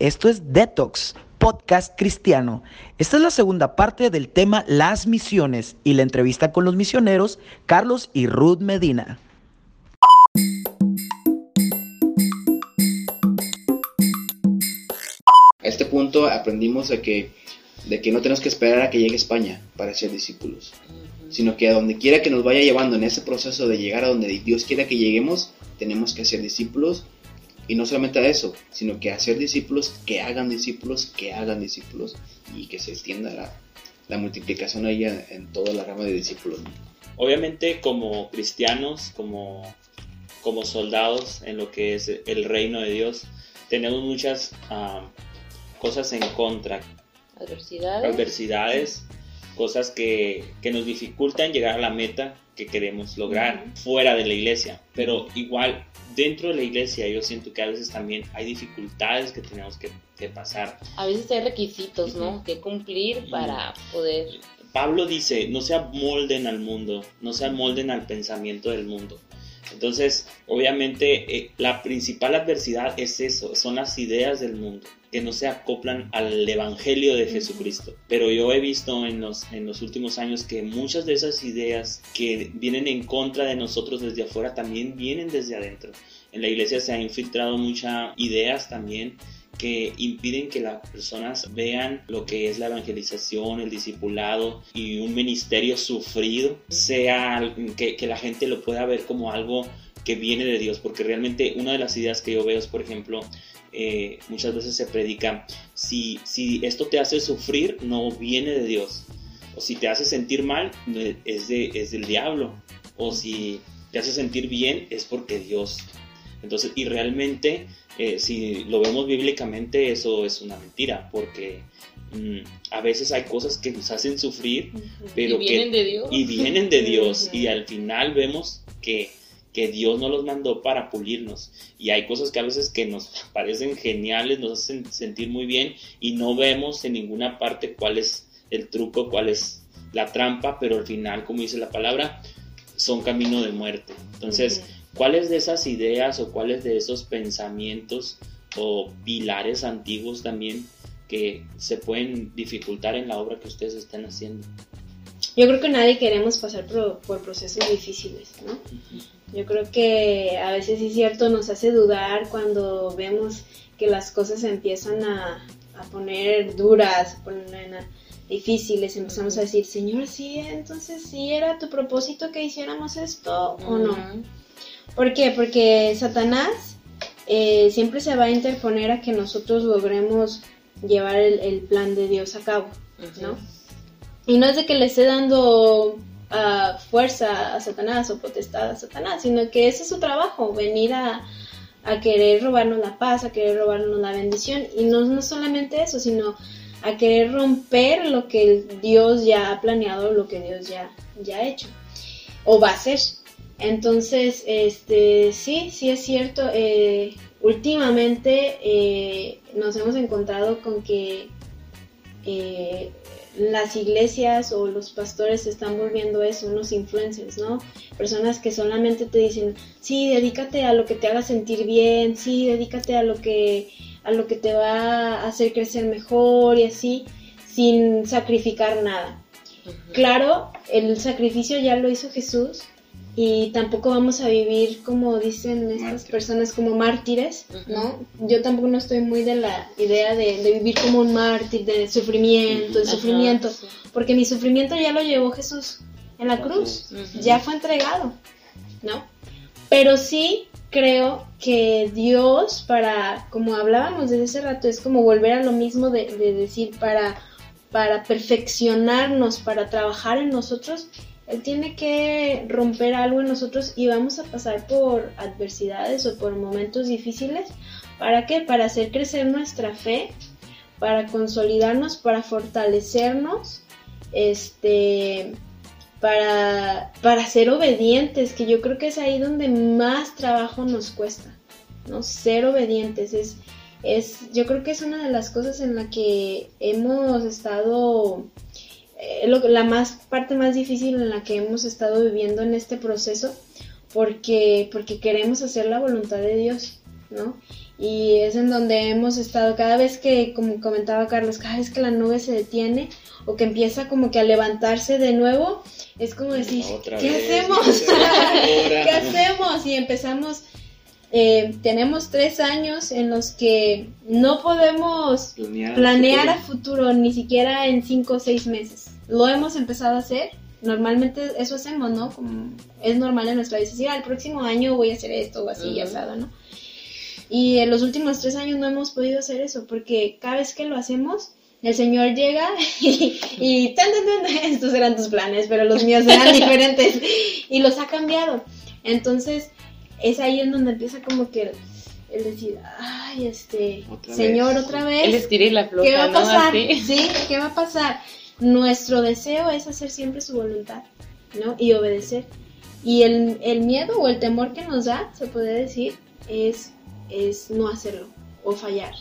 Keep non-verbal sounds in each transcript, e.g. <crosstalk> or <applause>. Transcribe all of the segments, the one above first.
Esto es Detox, podcast cristiano. Esta es la segunda parte del tema Las misiones y la entrevista con los misioneros Carlos y Ruth Medina. A este punto aprendimos de que, de que no tenemos que esperar a que llegue España para ser discípulos, sino que a donde quiera que nos vaya llevando en ese proceso de llegar a donde Dios quiera que lleguemos, tenemos que ser discípulos y no solamente a eso, sino que hacer discípulos que hagan discípulos, que hagan discípulos y que se extienda la, la multiplicación ahí en, en, toda la rama de discípulos. Obviamente como cristianos, como, como soldados en lo que es el reino de Dios, tenemos muchas uh, cosas en contra. Adversidades. Adversidades, cosas que, que, nos dificultan llegar a la meta que queremos lograr uh -huh. fuera de la iglesia. Pero igual dentro de la iglesia yo siento que a veces también hay dificultades que tenemos que, que pasar. A veces hay requisitos, ¿no? Que cumplir para poder... Pablo dice, no se amolden al mundo, no se amolden al pensamiento del mundo. Entonces, obviamente, eh, la principal adversidad es eso, son las ideas del mundo, que no se acoplan al Evangelio de Jesucristo. Pero yo he visto en los, en los últimos años que muchas de esas ideas que vienen en contra de nosotros desde afuera también vienen desde adentro. En la iglesia se han infiltrado muchas ideas también que impiden que las personas vean lo que es la evangelización, el discipulado y un ministerio sufrido, sea que, que, la gente lo pueda ver como algo que viene de Dios, porque realmente una de las ideas que yo veo es, por ejemplo, eh, muchas veces se predica, si, si esto te hace sufrir, no viene de Dios, o si te hace sentir mal, es, de, es del diablo, o si te hace sentir bien, es porque Dios. Entonces, y realmente eh, si lo vemos bíblicamente, eso es una mentira, porque mm, a veces hay cosas que nos hacen sufrir, uh -huh. pero y vienen que, de Dios. Y vienen de Dios, uh <laughs> -huh. y al final vemos que, que Dios no los mandó para pulirnos. Y hay cosas que a veces que nos parecen geniales, nos hacen sentir muy bien, y no vemos en ninguna parte cuál es el truco, cuál es la trampa, pero al final, como dice la palabra, son camino de muerte. Entonces, ¿Cuáles de esas ideas o cuáles de esos pensamientos o pilares antiguos también que se pueden dificultar en la obra que ustedes están haciendo? Yo creo que nadie queremos pasar por, por procesos difíciles, ¿no? Yo creo que a veces es cierto, nos hace dudar cuando vemos que las cosas empiezan a, a poner duras, a poner a, difíciles, empezamos a decir, Señor, sí, entonces sí era tu propósito que hiciéramos esto uh -huh. o no. ¿Por qué? Porque Satanás eh, siempre se va a interponer a que nosotros logremos llevar el, el plan de Dios a cabo, ¿no? Uh -huh. Y no es de que le esté dando uh, fuerza a Satanás o potestad a Satanás, sino que ese es su trabajo, venir a, a querer robarnos la paz, a querer robarnos la bendición. Y no, no solamente eso, sino a querer romper lo que Dios ya ha planeado, lo que Dios ya, ya ha hecho o va a hacer. Entonces, este, sí, sí es cierto. Eh, últimamente eh, nos hemos encontrado con que eh, las iglesias o los pastores se están volviendo eso, unos influencers, ¿no? Personas que solamente te dicen, sí, dedícate a lo que te haga sentir bien, sí, dedícate a lo que, a lo que te va a hacer crecer mejor y así, sin sacrificar nada. Uh -huh. Claro, el sacrificio ya lo hizo Jesús, y tampoco vamos a vivir como dicen estas Mártir. personas como mártires, ¿no? Yo tampoco no estoy muy de la idea de, de vivir como un mártir, de sufrimiento, de sufrimiento, Ajá, sí. porque mi sufrimiento ya lo llevó Jesús en la cruz, ya fue entregado, ¿no? Pero sí creo que Dios, para, como hablábamos desde ese rato, es como volver a lo mismo de, de decir, para, para perfeccionarnos, para trabajar en nosotros, él tiene que romper algo en nosotros y vamos a pasar por adversidades o por momentos difíciles. ¿Para qué? Para hacer crecer nuestra fe, para consolidarnos, para fortalecernos, este, para, para ser obedientes, que yo creo que es ahí donde más trabajo nos cuesta, ¿no? Ser obedientes es, es yo creo que es una de las cosas en la que hemos estado eh, lo, la más parte más difícil en la que hemos estado viviendo en este proceso porque porque queremos hacer la voluntad de Dios no Y es en donde hemos estado, cada vez que, como comentaba Carlos, cada vez que la nube se detiene o que empieza como que a levantarse de nuevo, es como decir, Otra ¿qué vez, hacemos? <laughs> <laughs> ¿Qué hacemos? Y empezamos, eh, tenemos tres años en los que no podemos Planear, planear a futuro. ni siquiera en cinco o seis meses. Lo hemos empezado a hacer. Normalmente eso hacemos, ¿no? Como es normal en nuestra vida. Decir, "Ah, el próximo año voy a hacer esto o así, Ujú. asado, ¿no? Y en los últimos tres años no hemos podido hacer eso, porque cada vez que lo hacemos, el Señor llega <laughs> y, y tan, tan, tan, <laughs> estos eran tus planes, pero los míos eran <laughs> diferentes y los ha cambiado. Entonces, es ahí en donde empieza como que el decir, ay, este, Otra Señor, vez. otra vez. El la ¿Qué va a pasar? Sí, ¿qué va a pasar? Nuestro deseo es hacer siempre su voluntad, ¿no? Y obedecer. Y el, el miedo o el temor que nos da, se puede decir, es, es no hacerlo o fallar,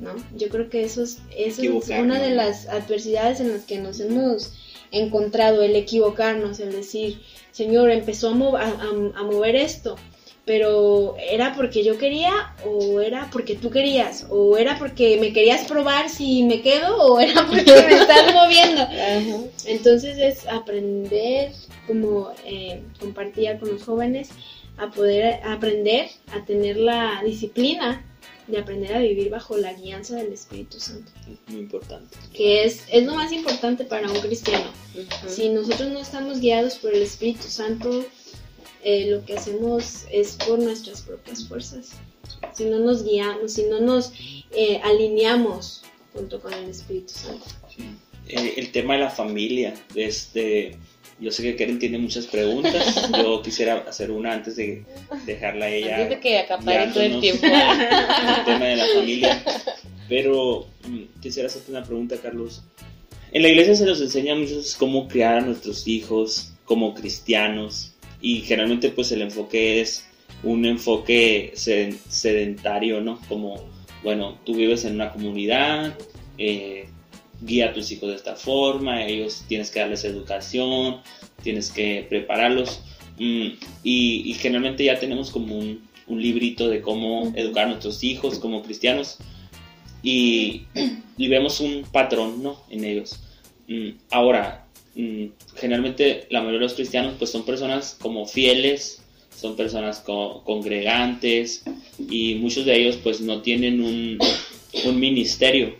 ¿no? Yo creo que eso es, eso es una de las adversidades en las que nos hemos encontrado, el equivocarnos, el decir, Señor, empezó a, mo- a- a- a mover esto, pero era porque yo quería o era porque tú querías o era porque me querías probar si me quedo o era <laughs> porque me estás <laughs> moviendo. Ajá. Entonces es aprender, como eh, compartía con los jóvenes, a poder aprender a tener la disciplina de aprender a vivir bajo la guianza del Espíritu Santo, Es muy importante. que es, es lo más importante para un cristiano. Si nosotros no estamos guiados por el Espíritu Santo, eh, lo que hacemos es por nuestras propias fuerzas. Si no nos guiamos, si no nos eh, alineamos junto con el Espíritu Santo. Eh, el tema de la familia, este, yo sé que Karen tiene muchas preguntas, <laughs> yo quisiera hacer una antes de dejarla a ella Antes de que acapare todo el tiempo. el tema de la familia, pero mm, quisiera hacerte una pregunta, Carlos. En la iglesia se nos enseña mucho cómo criar a nuestros hijos como cristianos y generalmente pues el enfoque es un enfoque sed- sedentario, ¿no? Como, bueno, tú vives en una comunidad, eh, guía a tus hijos de esta forma, ellos tienes que darles educación, tienes que prepararlos mm, y, y generalmente ya tenemos como un, un librito de cómo educar a nuestros hijos como cristianos y, y vemos un patrón ¿no? en ellos. Mm, ahora, generalmente la mayoría de los cristianos pues son personas como fieles, son personas co- congregantes y muchos de ellos pues no tienen un, ministerio.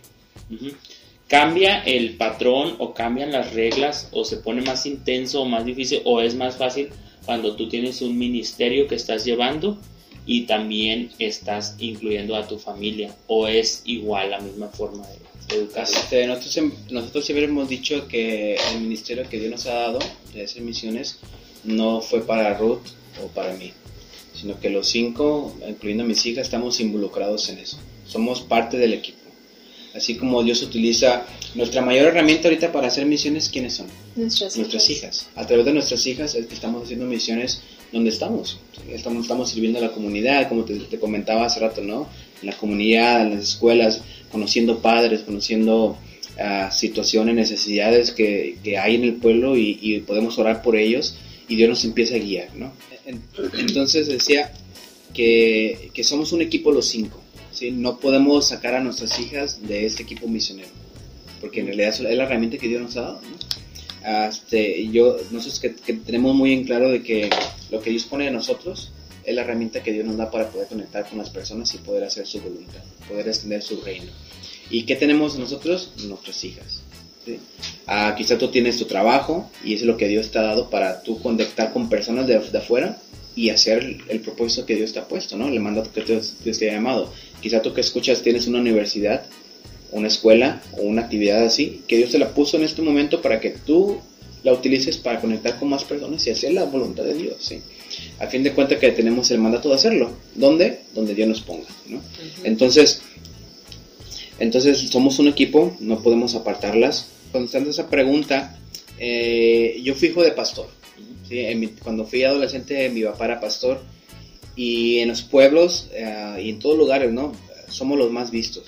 ¿Cambia el patrón o cambian las reglas o se pone más intenso o más difícil o es más fácil cuando tú tienes un ministerio que estás llevando y también estás incluyendo a tu familia o es igual la misma forma de Este, nosotros, nosotros siempre hemos dicho que el ministerio que Dios nos ha dado de hacer misiones no fue para Ruth o para mí, sino que los cinco, incluyendo a mis hijas, estamos involucrados en eso. Somos parte del equipo. Así como Dios utiliza nuestra mayor herramienta ahorita para hacer misiones, ¿quiénes son? Nuestras, nuestras hijas. A través de nuestras hijas es que estamos haciendo misiones donde. Estamos, estamos sirviendo a la comunidad, como te, te comentaba hace rato, ¿no? En la comunidad, en las escuelas, conociendo padres, conociendo ah, situaciones, necesidades que, que hay en el pueblo y, podemos orar por ellos y Dios nos empieza a guiar, ¿no? En- Entonces decía que, que somos un equipo los cinco, ¿sí? No podemos sacar a nuestras hijas de este equipo misionero, porque en realidad es la herramienta que Dios nos ha dado, ¿no? Este, yo, nosotros que, que tenemos muy en claro de que lo que Dios pone en nosotros es la herramienta que Dios nos da para poder conectar con las personas y poder hacer su voluntad, poder extender su reino. ¿Y qué tenemos nosotros? Nuestras hijas. ¿sí? Ah, quizá tú tienes tu trabajo y es lo que Dios te ha dado para tú conectar con personas de, de afuera y hacer el, el propósito que Dios te ha puesto, ¿no? El mandato que Dios, Dios te ha llamado. Quizá tú que escuchas tienes una universidad una escuela o una actividad así, que Dios te la puso en este momento para que tú la utilices para conectar con más personas y hacer la voluntad de Dios, ¿sí? A fin de cuentas que tenemos el mandato de hacerlo. ¿Dónde? Donde Dios nos ponga, ¿no? Entonces, entonces somos un equipo, no podemos apartarlas. Contestando esa pregunta, eh, yo fui hijo de pastor. ¿sí? En mi- cuando fui adolescente, mi papá era pastor. Y en los pueblos eh, y en todos lugares, ¿no? Somos los más vistos.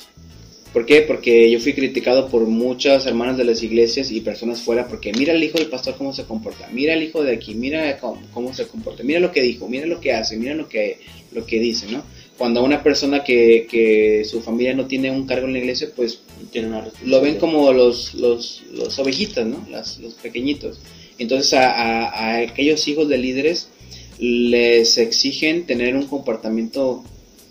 ¿Por qué? Porque yo fui criticado por muchas hermanas de las iglesias y personas fuera porque mira el hijo del pastor cómo se comporta, mira el hijo de aquí, mira cómo, cómo se comporta, mira lo que dijo, mira lo que hace, mira lo que, lo que dice, ¿no? Cuando una persona que, que su familia no tiene un cargo en la iglesia, pues Tiene una lo ven como los, los, los ovejitas, ¿no? Las- los pequeñitos. Entonces a, a- a aquellos hijos de líderes les exigen tener un comportamiento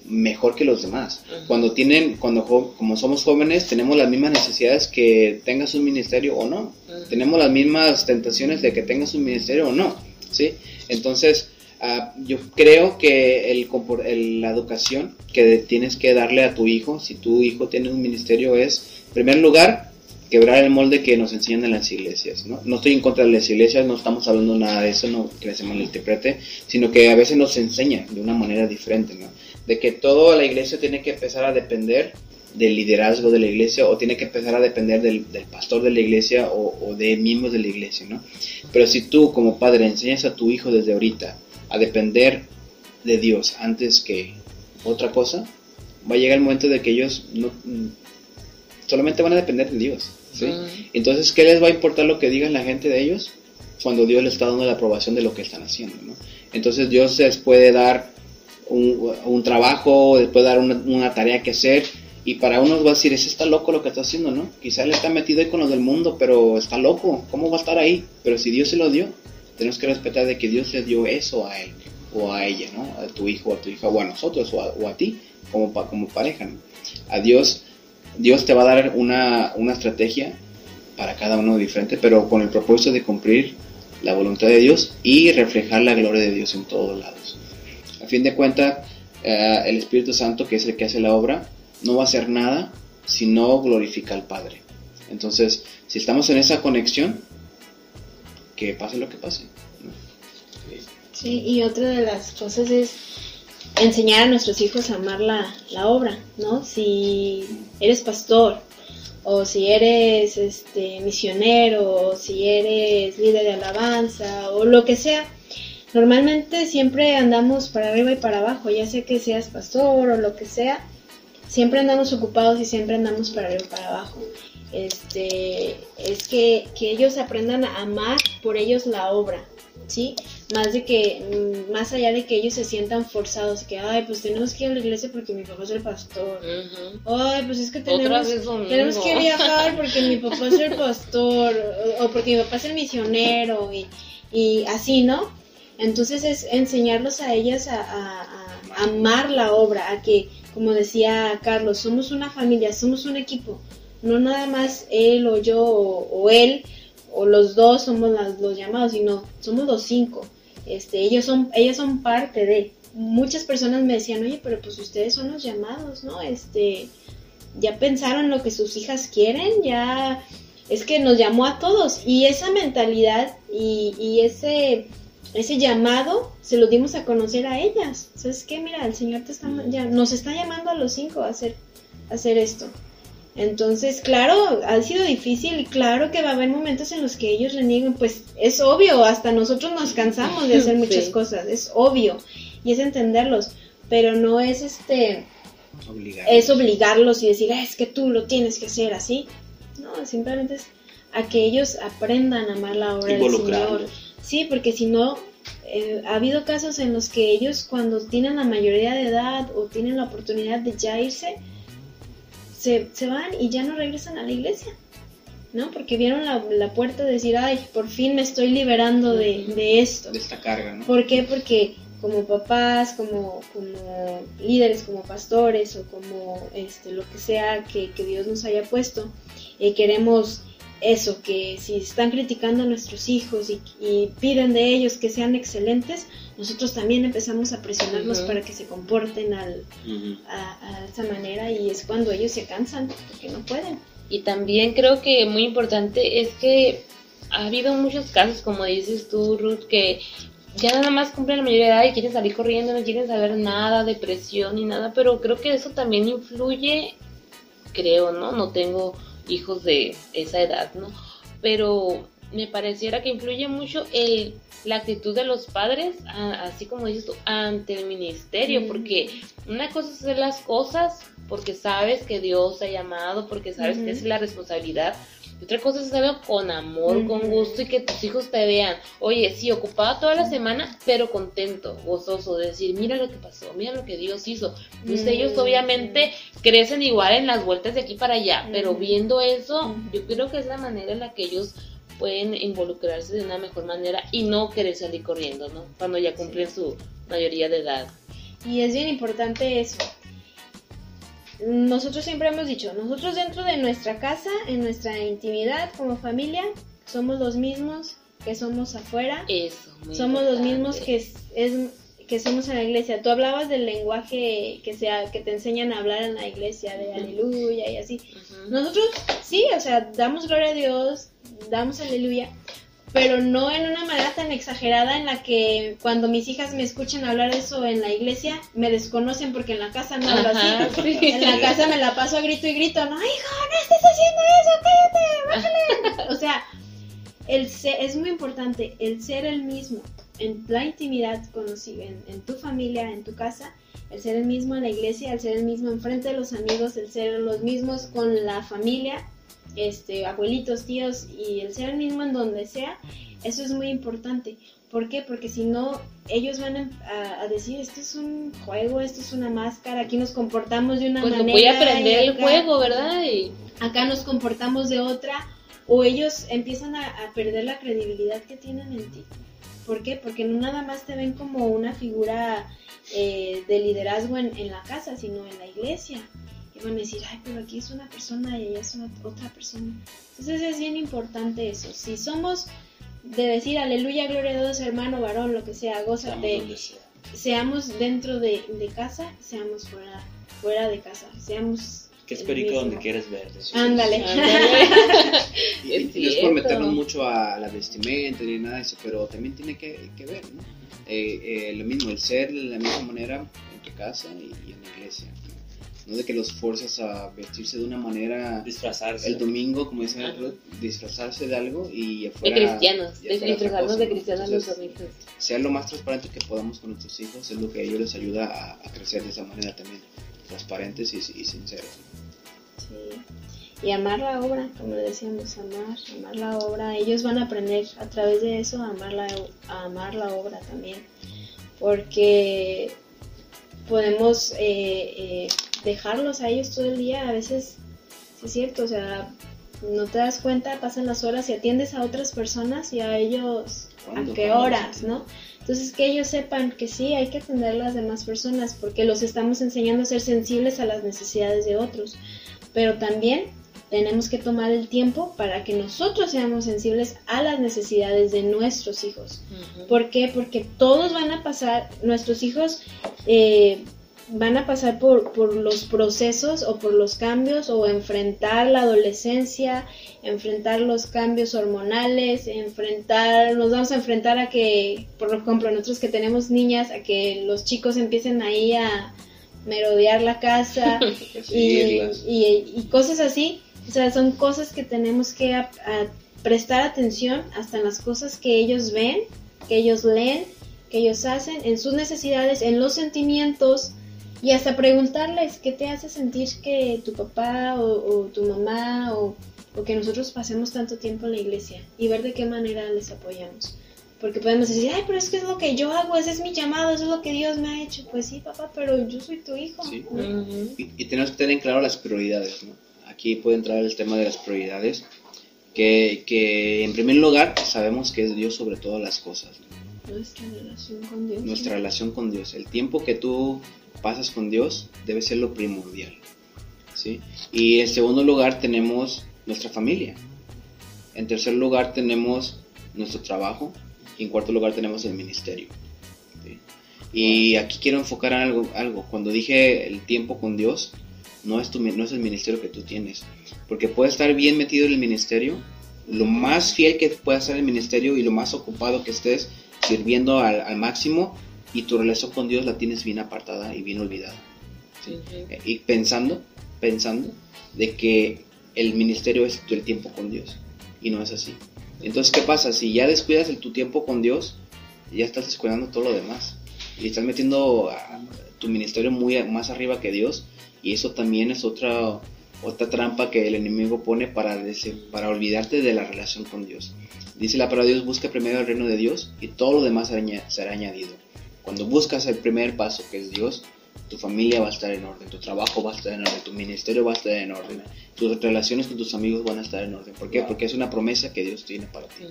mejor que los demás. Cuando tienen, cuando como somos jóvenes, tenemos las mismas necesidades que tengas un ministerio o no. Tenemos las mismas tentaciones de que tengas un ministerio o no, ¿sí? Entonces, ah, yo creo que el, el- la educación que tienes que darle a tu hijo, si tu hijo tiene un ministerio, es, en primer lugar, quebrar el molde que nos enseñan en las iglesias, ¿no? No estoy en contra de las iglesias, no estamos hablando nada de eso, no que se malinterprete, sino que a veces nos enseña de una manera diferente, ¿no? De que toda la iglesia tiene que empezar a depender del liderazgo de la iglesia o tiene que empezar a depender del, del pastor de la iglesia o, o de miembros de la iglesia, ¿no? Pero si tú como padre enseñas a tu hijo desde ahorita a depender de Dios antes que otra cosa, va a llegar el momento de que ellos no, solamente van a depender de Dios, ¿sí? Mm. Entonces, ¿qué les va a importar lo que digan la gente de ellos cuando Dios les está dando la aprobación de lo que están haciendo, ¿no? Entonces Dios les puede dar un, trabajo, les puede dar una, una tarea que hacer y para unos va a decir, ese está loco lo que está haciendo, ¿no? Quizá él está metido ahí con los del mundo, pero está loco, ¿cómo va a estar ahí? Pero si Dios se lo dio, tenemos que respetar de que Dios le dio eso a él o a ella, ¿no? A tu hijo a tu hija o a nosotros o a, o a ti como, pa- como pareja, ¿no? A Dios, Dios te va a dar una, una estrategia para cada uno diferente, pero con el propósito de cumplir la voluntad de Dios y reflejar la gloria de Dios en todos lados. A fin de cuentas, eh, el Espíritu Santo, que es el que hace la obra, no va a hacer nada si no glorifica al Padre. Entonces, si estamos en esa conexión, que pase lo que pase. Sí, y otra de las cosas es enseñar a nuestros hijos a amar la, la obra, ¿no? Si eres pastor, o si eres este misionero, o si eres líder de alabanza, o lo que sea, normalmente siempre andamos para arriba y para abajo, ya sea que seas pastor o lo que sea, siempre andamos ocupados y siempre andamos para arriba y para abajo. Este, es que, que ellos aprendan a amar por ellos la obra, ¿sí? Más de que, mm, más allá de que ellos se sientan forzados, que, ay, pues tenemos que ir a la iglesia porque mi papá es el pastor. Ay, pues es que tenemos, tenemos que viajar <laughs> porque mi papá es el pastor o, o porque mi papá es el misionero y, y así, ¿no? Entonces es enseñarlos a ellas a, amar la obra, a que, como decía Carlos, somos una familia, somos un equipo, no nada más él o yo o, o él o los dos somos las- los llamados, sino somos los cinco. Este, ellos son, ellas son parte de. Muchas personas me decían, oye, pero pues ustedes son los llamados, ¿no? Este, ya pensaron lo que sus hijas quieren, ya es que nos llamó a todos y esa mentalidad y, y ese ese llamado se lo dimos a conocer a ellas. ¿Sabes qué? Mira, el Señor te está, ya, nos está llamando a los cinco a hacer, a hacer esto. Entonces, claro, ha sido difícil y claro que va a haber momentos en los que ellos reniegan, pues es obvio, hasta nosotros nos cansamos de hacer <laughs> muchas Sí. cosas, es obvio, y es entenderlos, pero no es este, Obligar. es obligarlos y decir, "Ah, es que tú lo tienes que hacer así. No, simplemente es a que ellos aprendan a amar la obra del Señor. Sí, porque si no, eh, ha habido casos en los que ellos cuando tienen la mayoría de edad o tienen la oportunidad de ya irse, se, se van y ya no regresan a la iglesia. ¿No? Porque vieron la, la puerta de decir, ay, por fin me estoy liberando de, de esto. de esta carga, ¿no? ¿Por qué? Porque como papás, como, como líderes, como pastores o como este, lo que sea que, que Dios nos haya puesto, eh, queremos eso, que si están criticando a nuestros hijos y, y piden de ellos que sean excelentes, nosotros también empezamos a presionarlos Ujú. para que se comporten al, a, a esa manera y es cuando ellos se cansan porque no pueden. Y también creo que muy importante es que ha habido muchos casos, como dices tú, Ruth, que ya nada más cumplen la mayoría de edad y quieren salir corriendo, no quieren saber nada, depresión ni nada, pero creo que eso también influye, creo, ¿no? No tengo hijos de esa edad, ¿no? Pero me pareciera que influye mucho el, la actitud de los padres, a- así como dices tú, ante el ministerio, Mm. porque una cosa es hacer las cosas porque sabes que Dios te ha llamado, porque sabes Ujú. que es la responsabilidad, otra cosa es hacerlo con amor, con gusto y que tus hijos te vean. Oye, sí, ocupado toda la semana, pero contento, gozoso, de decir, mira lo que pasó, mira lo que Dios hizo. Entonces ellos obviamente crecen igual en las vueltas de aquí para allá, pero viendo eso, yo creo que es la manera en la que ellos pueden involucrarse de una mejor manera y no querer salir corriendo, ¿no? Cuando ya cumplen su mayoría de edad. Y es bien importante eso. Nosotros siempre hemos dicho, nosotros dentro de nuestra casa, en nuestra intimidad como familia, somos los mismos que somos afuera. Eso. somos los mismos que es, que somos en la iglesia. Tú hablabas del lenguaje que sea que te enseñan a hablar en la iglesia de aleluya y así. Nosotros sí, o sea, damos gloria a Dios, damos aleluya, pero no en una manera tan exagerada en la que cuando mis hijas me escuchen hablar eso en la iglesia, me desconocen porque en la casa no hablo así. <laughs> En la casa me la paso a grito y grito, no, hijo, no estés haciendo eso, cállate, bájale. O sea, el es muy importante el ser el mismo en la intimidad con en, en tu familia, en tu casa, el ser el mismo en la iglesia, el ser el mismo enfrente de los amigos, el ser los mismos con la familia este, abuelitos, tíos y el ser el mismo en donde sea, eso es muy importante. ¿Por qué? Porque si no, ellos van a, decir, esto es un juego, esto es una máscara, aquí nos comportamos de una pues manera. voy a aprender el juego, ¿verdad? Y... Acá nos comportamos de otra, o ellos empiezan a, perder la credibilidad que tienen en ti. ¿Por qué? Porque no nada más te ven como una figura eh, de liderazgo en, en la casa, sino en la iglesia y van a decir, ay, pero aquí es una persona y allá es otra persona. Entonces es bien importante eso. Si somos de decir aleluya, gloria a Dios, hermano, varón, lo que sea, gózate, seamos dentro de, casa, seamos fuera, fuera de casa, seamos que es perico donde quieres ver. Ándale. y, no es por meternos mucho a la vestimenta ni nada de eso, pero también tiene que, ver, ¿no? Eh, eh, lo mismo, el ser de la misma manera en tu casa y, y en la iglesia no de que los fuerzas a vestirse de una manera disfrazarse. el domingo como dice disfrazarse de algo y afuera, de cristianos disfrazarnos de cristianos los domingos. sea lo más transparente que podamos con nuestros hijos es lo que a ellos les ayuda a, crecer de esa manera también transparentes y, sinceros. Sí. Y amar la obra como decíamos amar amar la obra. Ellos van a aprender a través de eso a amar la a amar la obra también porque podemos eh, eh, dejarlos a ellos todo el día, a veces, sí es cierto, o sea, no te das cuenta, pasan las horas y atiendes a otras personas y a ellos a qué horas, ¿no? Entonces que ellos sepan que sí, hay que atender a las demás personas porque los estamos enseñando a ser sensibles a las necesidades de otros, pero también tenemos que tomar el tiempo para que nosotros seamos sensibles a las necesidades de nuestros hijos. ¿Por qué? Porque todos van a pasar, nuestros hijos eh, van a pasar por, por, los procesos o por los cambios o enfrentar la adolescencia, enfrentar los cambios hormonales, enfrentar, nos vamos a enfrentar a que, por ejemplo, nosotros que tenemos niñas, a que los chicos empiecen ahí a merodear la casa <laughs> y, y, cosas así. O sea, son cosas que tenemos que prestar atención hasta en las cosas que ellos ven, que ellos leen, que ellos hacen, en sus necesidades, en los sentimientos, y hasta preguntarles qué te hace sentir que tu papá o, tu mamá o, que nosotros pasemos tanto tiempo en la iglesia y ver de qué manera les apoyamos. Porque podemos decir, ay, pero es que es lo que yo hago, ese es mi llamado, eso es lo que Dios me ha hecho. Pues sí, papá, pero yo soy tu hijo. y, tenemos que tener en claro las prioridades. ¿no? Aquí puede entrar el tema de las prioridades. Que, que en primer lugar sabemos que es Dios sobre todas las cosas. Nuestra relación con Dios. Nuestra relación con Dios. El tiempo que tú pasas con Dios debe ser lo primordial. ¿sí? Y en segundo lugar tenemos nuestra familia. En tercer lugar tenemos nuestro trabajo. Y en cuarto lugar tenemos el ministerio. Y aquí quiero enfocar en algo, algo. Cuando dije el tiempo con Dios, no es, tu, no es el ministerio que tú tienes. Porque puedes estar bien metido en el ministerio, lo más fiel que puedas ser el ministerio y lo más ocupado que estés sirviendo al máximo, y tu relación con Dios la tienes bien apartada y bien olvidada. Y pensando, pensando de que el ministerio es el tiempo con Dios y no es así. Entonces, ¿qué pasa? Si ya descuidas el, tu tiempo con Dios, ya estás descuidando todo lo demás y estás metiendo tu ministerio muy más arriba que Dios y eso también es otra otra trampa que el enemigo pone para, para olvidarte de la relación con Dios. Dice la palabra Dios, busca primero el reino de Dios y todo lo demás será añadido. Cuando buscas el primer paso, que es Dios, tu familia va a estar en orden, tu trabajo va a estar en orden, tu ministerio va a estar en orden, tus relaciones con tus amigos van a estar en orden. ¿Por qué? Porque es una promesa que Dios tiene para ti.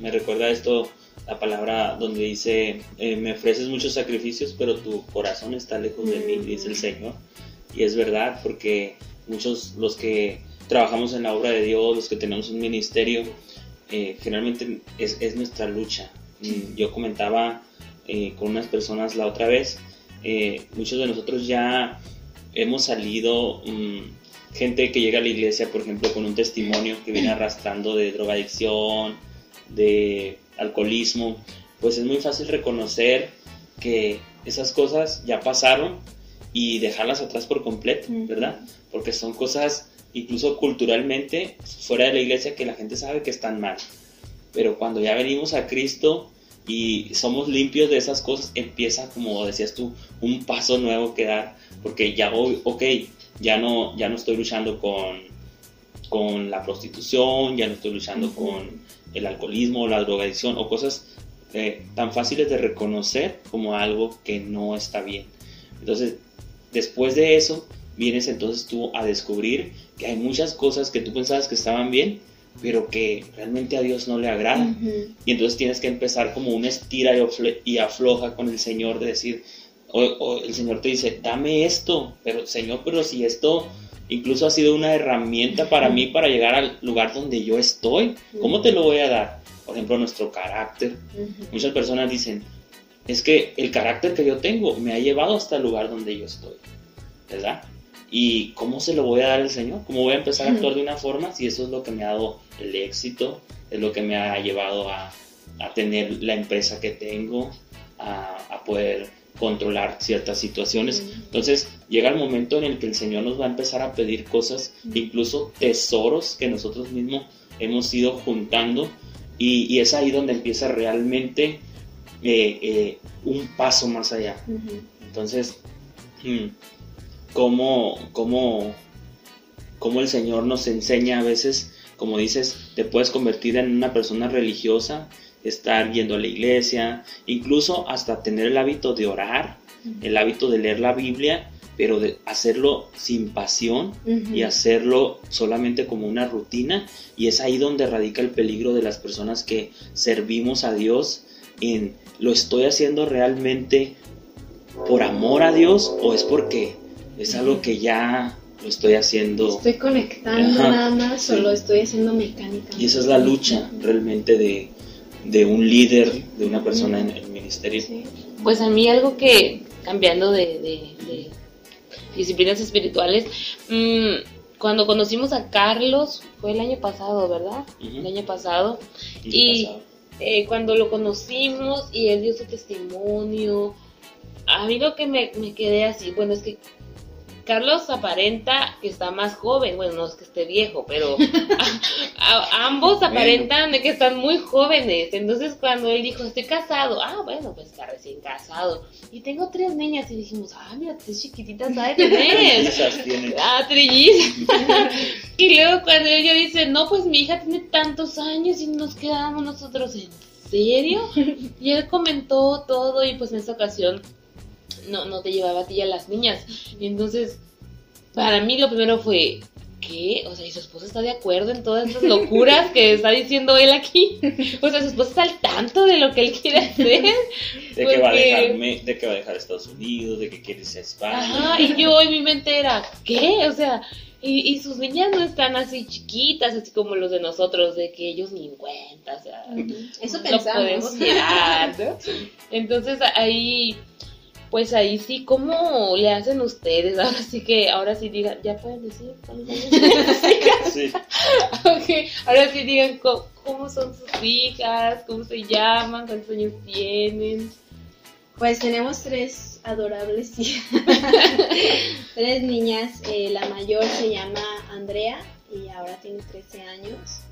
Me recuerda esto, la palabra donde dice, eh, me ofreces muchos sacrificios, pero tu corazón está lejos de mí, dice el Señor. Y es verdad, porque muchos los que trabajamos en la obra de Dios, los que tenemos un ministerio, eh, generalmente es, es, nuestra lucha. Mm, yo comentaba eh, con unas personas la otra vez, eh, muchos de nosotros ya hemos salido, mm, gente que llega a la iglesia, por ejemplo, con un testimonio que viene arrastrando de drogadicción, de alcoholismo, pues es muy fácil reconocer que esas cosas ya pasaron y dejarlas atrás por completo, ¿verdad? Porque son cosas incluso culturalmente fuera de la iglesia que la gente sabe que están mal. Pero cuando ya venimos a Cristo y somos limpios de esas cosas, empieza, como decías tú, un paso nuevo que dar, porque ya, ok, ya no, ya no estoy luchando con, con la prostitución, ya no estoy luchando con el alcoholismo, la drogadicción o cosas eh, tan fáciles de reconocer como algo que no está bien. Entonces, después de eso, vienes entonces tú a descubrir que hay muchas cosas que tú pensabas que estaban bien, pero que realmente a Dios no le agrada. Y entonces tienes que empezar como una estira y afloja con el Señor de decir, o, el Señor te dice, dame esto, pero Señor, pero si esto incluso ha sido una herramienta para mí para llegar al lugar donde yo estoy, ¿cómo te lo voy a dar? Por ejemplo, nuestro carácter. Muchas personas dicen, es que el carácter que yo tengo me ha llevado hasta el lugar donde yo estoy, ¿verdad? ¿Y cómo se lo voy a dar al Señor? ¿Cómo voy a empezar a actuar de una forma si eso es lo que me ha dado el éxito, es lo que me ha llevado a, a tener la empresa que tengo, a, a, poder controlar ciertas situaciones? Entonces llega el momento en el que el Señor nos va a empezar a pedir cosas, incluso tesoros que nosotros mismos hemos ido juntando y, y es ahí donde empieza realmente eh, eh, un paso más allá. Entonces, mm, cómo, cómo, cómo el Señor nos enseña a veces, como dices, te puedes convertir en una persona religiosa, estar yendo a la iglesia, incluso hasta tener el hábito de orar, el hábito de leer la Biblia, pero de hacerlo sin pasión y hacerlo solamente como una rutina. Y es ahí donde radica el peligro de las personas que servimos a Dios en lo estoy haciendo realmente por amor a Dios o es porque es algo que ya lo estoy haciendo. Estoy conectando nada más o lo estoy haciendo mecánicamente. Y esa es la lucha realmente de, de un líder, de una persona en el ministerio. Pues a mí algo que, cambiando de, disciplinas espirituales, mmm, cuando conocimos a Carlos, fue el año pasado, ¿verdad? El año pasado. y eh, cuando lo conocimos y él dio su testimonio, a mí lo que me, me quedé así, bueno, es que Carlos aparenta que está más joven, bueno, no es que esté viejo, pero <laughs> ambos aparentan de que están muy jóvenes. Entonces cuando él dijo, estoy casado, ah, bueno, pues está recién casado. Y tengo tres niñas y dijimos, ah, mira, tres chiquititas sabe tener. <laughs> <laughs> ah, trillizas. y luego cuando ella dice, no, pues mi hija tiene tantos años y nos quedamos nosotros en serio. Y él comentó todo y pues en esta ocasión no, no te llevaba a ti a las niñas. Y entonces, para mí lo primero fue, ¿qué? O sea, ¿y su esposa está de acuerdo en todas estas locuras que está diciendo él aquí? O sea, su esposa está al tanto de lo que él quiere hacer. De que, va a dejar, de que va a dejar Estados Unidos, de que quiere irse a España. Ajá, y yo en mi mente era, ¿qué? O sea, y, y, sus niñas no están así chiquitas, así como los de nosotros, de que ellos ni en cuenta, o sea, eso pensamos. podemos ¿no? <laughs> Entonces ahí pues ahí sí, ¿cómo le hacen ustedes? <laughs> Ahora sí que, ahora sí digan, ya pueden decir sí. okay. ahora sí digan cómo, son sus hijas, cómo se llaman, cuántos años tienen. Pues tenemos tres adorables hijas, <laughs> tres niñas. Eh, la mayor se llama Andrea y ahora tiene 13 años.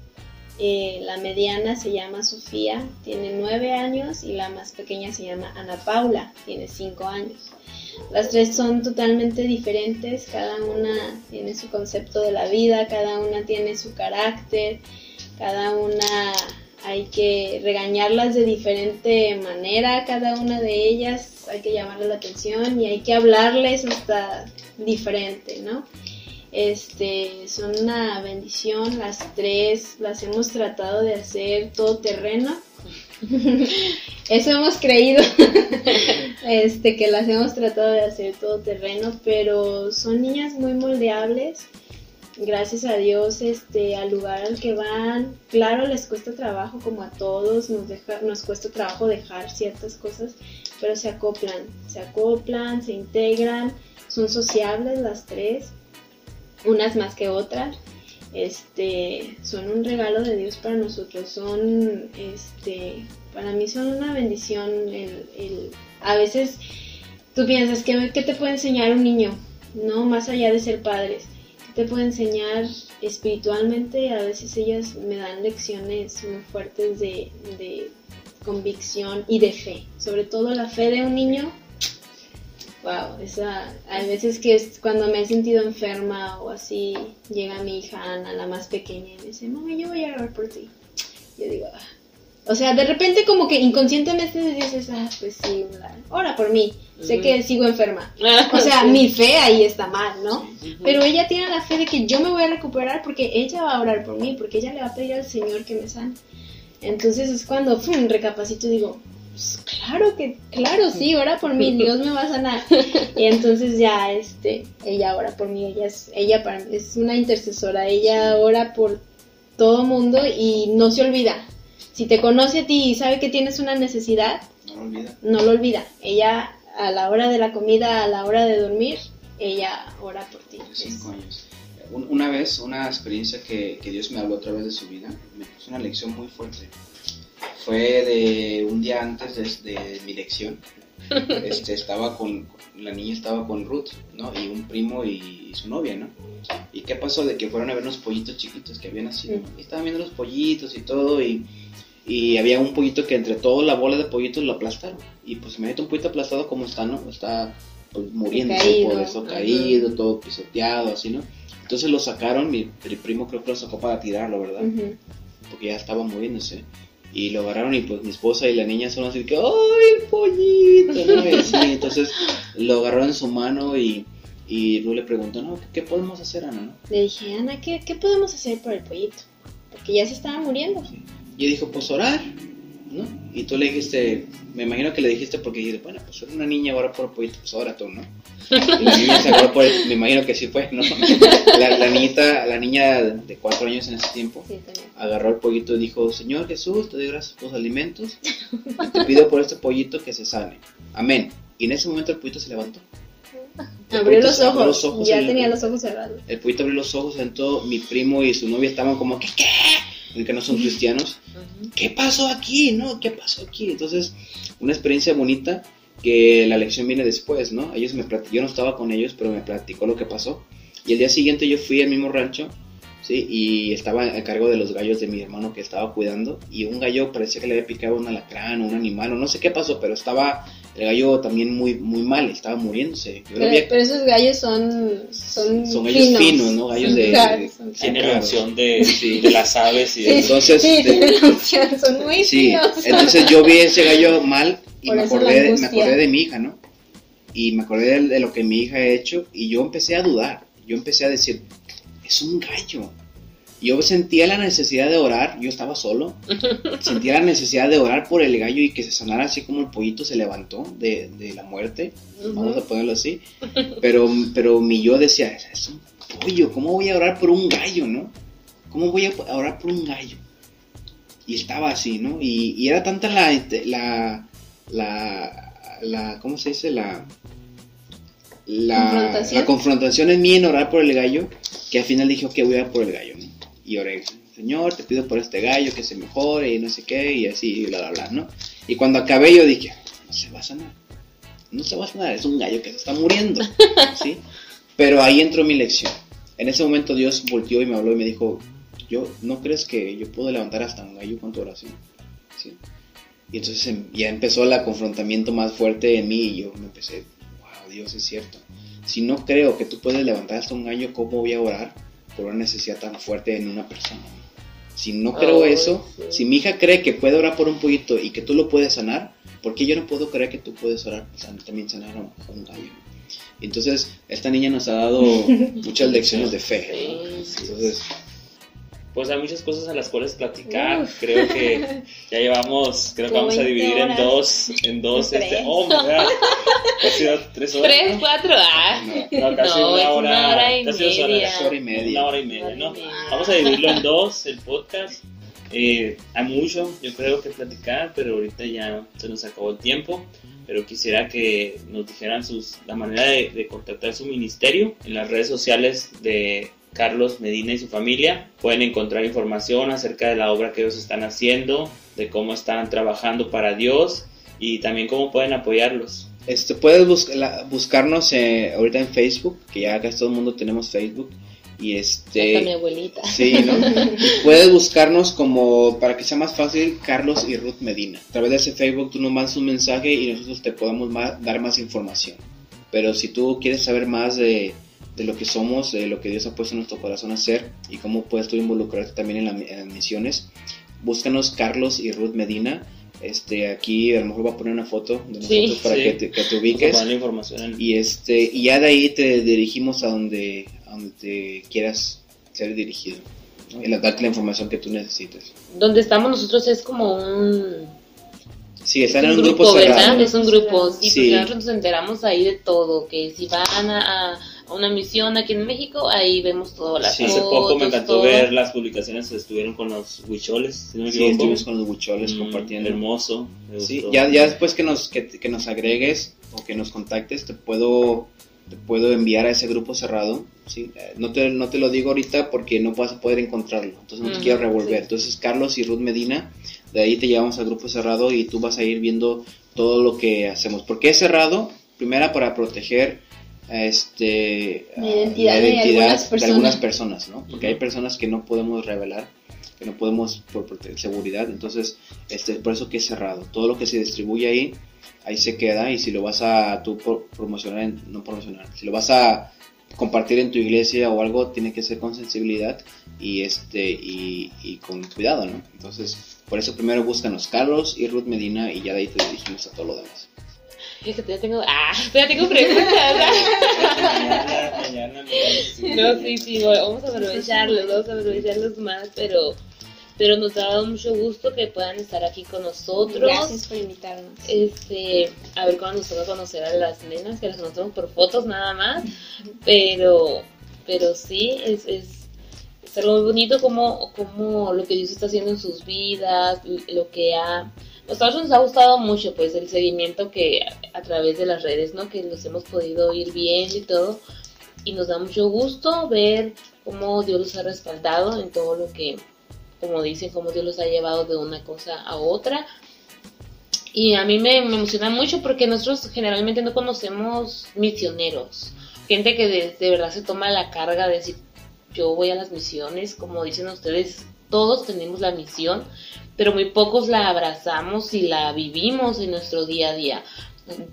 Eh, la mediana se llama Sofía, tiene nueve años y la más pequeña se llama Ana Paula, tiene cinco años. Las tres son totalmente diferentes, cada una tiene su concepto de la vida, cada una tiene su carácter, cada una hay que regañarlas de diferente manera, cada una de ellas hay que llamarle la atención y hay que hablarles hasta diferente, ¿no? Este, son una bendición, las tres las hemos tratado de hacer todo terreno. <laughs> Eso hemos creído, <laughs> este, que las hemos tratado de hacer todo terreno, pero son niñas muy moldeables. Gracias a Dios, este, al lugar al que van, claro, les cuesta trabajo como a todos, nos, deja, nos cuesta trabajo dejar ciertas cosas, pero se acoplan, se acoplan, se integran, son sociables las tres unas más que otras. Este, son un regalo de Dios para nosotros, son, este, para mí son una bendición. El, a veces tú piensas, que ¿qué te puede enseñar un niño? No, más allá de ser padres, ¿qué te puede enseñar espiritualmente? A veces ellas me dan lecciones muy fuertes de, de convicción y de fe, sobre todo la fe de un niño wow, esa, hay veces que es cuando me he sentido enferma o así, llega mi hija Ana, la más pequeña, y me dice, mamá, yo voy a orar por ti. Yo digo, ah. O sea, de repente como que inconscientemente dices, ah, pues sí, ora por mí, sé que sigo enferma. <laughs> O sea, mi fe ahí está mal, ¿no? Pero ella tiene la fe de que yo me voy a recuperar porque ella va a orar por mí, porque ella le va a pedir al Señor que me sane. Entonces es cuando pum, recapacito y digo, pues, claro que, claro, sí, ora por mí, Dios me va a sanar. Y entonces ya, este, ella ora por mí, ella es, ella para mí es una intercesora, ella ora por todo mundo y no se olvida. Si te conoce a ti y sabe que tienes una necesidad, no lo olvida. No lo olvida. Ella, a la hora de la comida, a la hora de dormir, ella ora por ti. Cinco años. Una vez, una experiencia que, que Dios me habló a través de su vida, me puso una lección muy fuerte fue de un día antes de, mi lección. <laughs> Este, estaba con, la niña estaba con Ruth, ¿no? Y un primo y, su novia, ¿no? ¿Y qué pasó? De que fueron a ver unos pollitos chiquitos que habían nacido. Y estaban viendo los pollitos y todo, y, y había un pollito que entre toda la bola de pollitos lo aplastaron. Y pues me mete un pollito aplastado como está, ¿no? Está pues, muriendo por eso, caído, todo pisoteado, así, ¿no? Entonces lo sacaron, mi, primo creo que lo sacó para tirarlo, ¿verdad? Porque ya estaba muriéndose. Y lo agarraron y pues mi esposa y la niña son así que, ¡ay, pollito! entonces lo agarró en su mano y, y le preguntó, ¿no? ¿Qué podemos hacer, Ana? Le dije, Ana, ¿qué, ¿qué podemos hacer por el pollito? Porque ya se estaba muriendo. Y dijo, pues orar. ¿No? Y tú le dijiste, me imagino que le dijiste porque dijiste, bueno, pues era una niña ahora por pollito, pues ahora tú, ¿no? Y la niña se por me imagino que sí fue, ¿no? <laughs> La, la, niñita, la niña de cuatro años en ese tiempo, agarró el pollito y dijo, Señor Jesús, te doy gracias por los alimentos, y te pido por este pollito que se sane. Amén. Y en ese momento el pollito se levantó. Abrió los, ojos, ya tenía los ojos cerrados. El pollito abrió los ojos, entonces mi primo y su novia estaban como que, ¿qué? que no son <laughs> cristianos, ¿qué pasó aquí? ¿No? ¿Qué pasó aquí? Entonces, una experiencia bonita que la lección viene después, ¿no? Ellos me yo no estaba con ellos, pero me platicó lo que pasó. Y el día siguiente yo fui al mismo rancho, ¿sí? Y estaba a cargo de los gallos de mi hermano que estaba cuidando. Y un gallo parecía que le había picado un alacrán o un animal, o no sé qué pasó, pero estaba el gallo también muy muy mal, estaba muriéndose. Pero, esos gallos son son, son gallos finos, ¿no? Gallos de, tiene de, de, las aves y entonces son muy finos. Entonces yo vi ese gallo mal y me acordé, me acordé de mi hija, ¿no? Y me acordé de lo que mi hija ha hecho y yo empecé a dudar. Yo empecé a decir, es un gallo yo sentía la necesidad de orar, yo estaba solo, <laughs> sentía la necesidad de orar por el gallo y que se sanara así como el pollito se levantó de, la muerte, vamos a ponerlo así, pero, pero mi yo decía, es un pollo, ¿cómo voy a orar por un gallo, no? ¿Cómo voy a orar por un gallo? Y estaba así, ¿no? Y, era tanta la, la, la, la, ¿cómo se dice? La, la confrontación. la confrontación en mí en orar por el gallo, que al final dije, ok, voy a orar por el gallo, ¿no? Y oré, Señor, te pido por este gallo que se mejore y no sé qué, y así, y bla, bla, bla, ¿no? Y cuando acabé yo dije, no se va a sanar, no se va a sanar, es un gallo que se está muriendo, ¿sí? <laughs> Pero ahí entró mi lección. En ese momento Dios volteó y me habló y me dijo, yo, ¿no crees que yo puedo levantar hasta un gallo con tu oración? ¿Sí? Y entonces em- ya empezó el confrontamiento más fuerte en mí y yo me empecé, wow, Dios es cierto. Si no creo que tú puedes levantar hasta un gallo, ¿cómo voy a orar por una necesidad tan fuerte en una persona? Si no creo Ay, eso, sí. si mi hija cree que puede orar por un pollito y que tú lo puedes sanar, ¿por qué yo no puedo creer que tú puedes orar también sanar a un gallo? Entonces, esta niña nos ha dado <laughs> muchas lecciones de fe. ¿no? Entonces, Pues hay muchas cosas a las cuales platicar. Uf. Creo que ya llevamos, creo que vamos a 20 dividir en horas. dos, en dos, Tres. este, oh my god, ha sido tres horas. Tres, ¿no? cuatro, ah. No, casi <laughs> No, una es hora, una hora y casi dos horas. media. Una hora y media. Una hora y media, ¿no? media. Vamos a dividirlo en dos, el podcast. Eh, hay mucho, yo creo que platicar, pero ahorita ya se nos acabó el tiempo. Pero quisiera que nos dijeran sus, la manera de, de contactar su ministerio en las redes sociales de Carlos Medina y su familia. Pueden encontrar información acerca de la obra que ellos están haciendo, de cómo están trabajando para Dios y también cómo pueden apoyarlos. Este, puedes bus- la- buscarnos eh, ahorita en Facebook, que ya casi todo el mundo tenemos Facebook. Y Hasta mi este. abuelita. Sí, ¿no? <laughs> puedes buscarnos como, para que sea más fácil, Carlos y Ruth Medina. A través de ese Facebook tú nos mandas un mensaje y nosotros te podemos ma- dar más información. Pero si tú quieres saber más de, de lo que somos, de lo que Dios ha puesto en nuestro corazón a hacer y cómo puedes tú involucrarte también en, la- en las misiones, búscanos Carlos y Ruth Medina. Este, aquí a lo mejor voy a poner una foto de nosotros Sí, para sí. que te, que te ubiques. poner la información Y este y ya de ahí te dirigimos a donde, a donde te quieras ser dirigido. ¿no? Y la- darte la información que tú necesites. Donde estamos nosotros es como un, Sí, están es en un grupo, cerrado. ¿verdad? Es un grupo, sí, Sí. porque nosotros nos enteramos ahí de todo, que si van a, a una misión aquí en México, ahí vemos todas las Sí. Hace poco me encantó todo. ver las publicaciones que estuvieron con los huicholes, si no me Sí, estuvimos con los bucholes Mm, compartiendo. Hermoso. Sí, ya, ya después que nos, que, que nos agregues o que nos contactes, te puedo, te puedo enviar a ese grupo cerrado. ¿sí? Eh, No, te, no te lo digo ahorita porque no vas a poder encontrarlo, entonces no te quiero revolver. sí. Entonces Carlos y Ruth Medina, de ahí te llevamos al grupo cerrado y tú vas a ir viendo todo lo que hacemos. ¿Por qué es cerrado? Primera para proteger este, La identidad la de algunas de personas. algunas personas, ¿no? Porque hay personas que no podemos revelar, que no podemos por seguridad, entonces este, por eso que es cerrado. Todo lo que se distribuye ahí, ahí se queda y si lo vas a tú pro- promocionar, en- no promocionar, si lo vas a compartir en tu iglesia o algo, tiene que ser con sensibilidad y este y, y con cuidado, ¿no? Entonces, por eso primero búscanos Carlos y Ruth Medina y ya de ahí te dirigimos a todo lo demás. Es que todavía tengo, ah, todavía tengo preguntas. No, sí, sí, vamos a aprovecharlos, vamos a aprovecharlos más, pero, pero nos ha dado mucho gusto que puedan estar aquí con nosotros. Gracias por invitarnos. Este, a ver cuándo nos toca conocer a las nenas, que las conocemos por fotos nada más, pero, pero sí, es, es, es algo muy bonito como, como lo que Dios está haciendo en sus vidas, lo que ha... Nosotros nos ha gustado mucho pues el seguimiento que a, a través de las redes, ¿no? Que los hemos podido ir viendo y todo, y nos da mucho gusto ver cómo Dios los ha respaldado en todo lo que, como dicen, cómo Dios los ha llevado de una cosa a otra. Y a mí me, me emociona mucho porque nosotros generalmente no conocemos misioneros, gente que de, de verdad se toma la carga de decir, yo voy a las misiones, como dicen ustedes, todos tenemos la misión, pero muy pocos la abrazamos y la vivimos en nuestro día a día.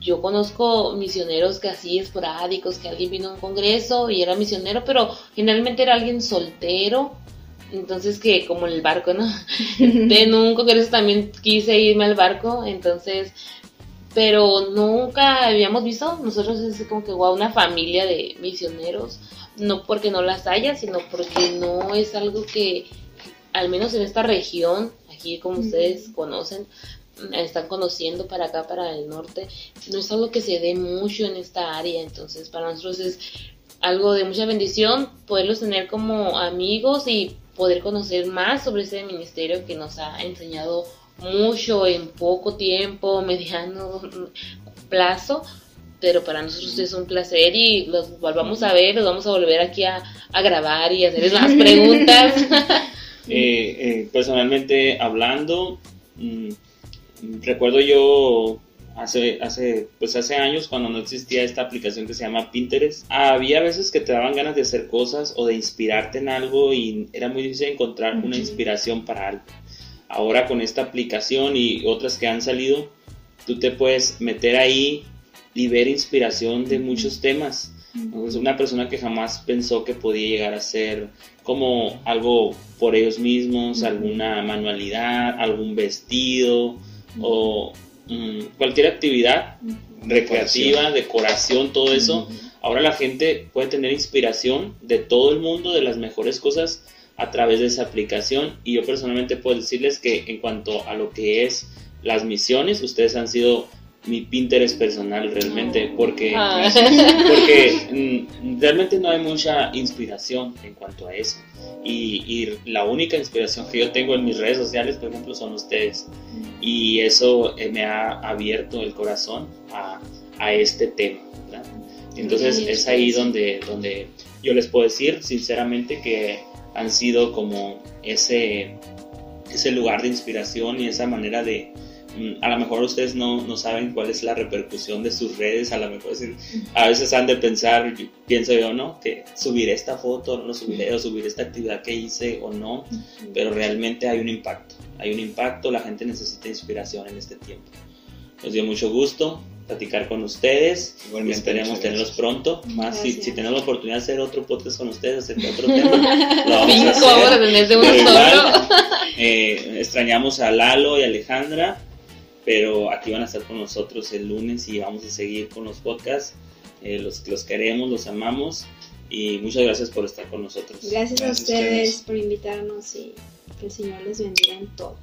Yo conozco misioneros que así esporádicos, que alguien vino a un congreso y era misionero, pero generalmente era alguien soltero, entonces que como en el barco, ¿no? <laughs> en un congreso también quise irme al barco, entonces, pero nunca habíamos visto, nosotros es como que wow, una familia de misioneros, no porque no las haya, sino porque no es algo que, al menos en esta región, aquí como ustedes conocen, están conociendo para acá, para el norte, no es algo que se dé mucho en esta área, entonces para nosotros es algo de mucha bendición poderlos tener como amigos y poder conocer más sobre ese ministerio que nos ha enseñado mucho en poco tiempo, <laughs> mediano plazo, pero para nosotros es un placer y los volvamos a ver, los vamos a volver aquí a, a grabar y hacerles más preguntas. <laughs> Eh, eh, personalmente hablando, mm, recuerdo yo hace, hace, pues hace años cuando no existía esta aplicación que se llama Pinterest, había veces que te daban ganas de hacer cosas o de inspirarte en algo y era muy difícil encontrar una inspiración para algo. Ahora con esta aplicación y otras que han salido, tú te puedes meter ahí y ver inspiración de muchos temas. Una persona que jamás pensó que podía llegar a ser como algo por ellos mismos, alguna manualidad, algún vestido o mm, cualquier actividad recreativa, decoración, todo eso. Ahora la gente puede tener inspiración de todo el mundo, de las mejores cosas a través de esa aplicación. Y yo personalmente puedo decirles que en cuanto a lo que es las misiones, ustedes han sido mi Pinterest personal realmente, porque, Ah. <laughs> porque mm, realmente no hay mucha inspiración en cuanto a eso. Y, y la única inspiración que yo tengo en mis redes sociales, por ejemplo, son ustedes. Y eso eh, me ha abierto el corazón a, a este tema. ¿verdad? Entonces es ahí donde, donde yo les puedo decir sinceramente que han sido como ese, ese lugar de inspiración y esa manera de, a lo mejor ustedes no, no saben cuál es la repercusión de sus redes, a lo mejor a veces han de pensar, yo- pienso yo, ¿no? Que subiré esta foto, no subiré, o subiré esta actividad que hice o no, pero realmente hay un impacto, hay un impacto, la gente necesita inspiración en este tiempo. Nos dio mucho gusto platicar con ustedes, Igualmente, esperemos tenerlos pronto, más si, si tenemos la oportunidad de hacer otro podcast con ustedes acerca de otro tema, lo vamos a <laughs> hacer. horas en vez de uno Pero igual, solo. eh, extrañamos a Lalo y Alejandra, pero aquí van a estar con nosotros el lunes y vamos a seguir con los podcasts. Eh, los, los queremos, los amamos y muchas gracias por estar con nosotros. Gracias, a Gracias a ustedes ustedes. por invitarnos y que el Señor les bendiga en todo.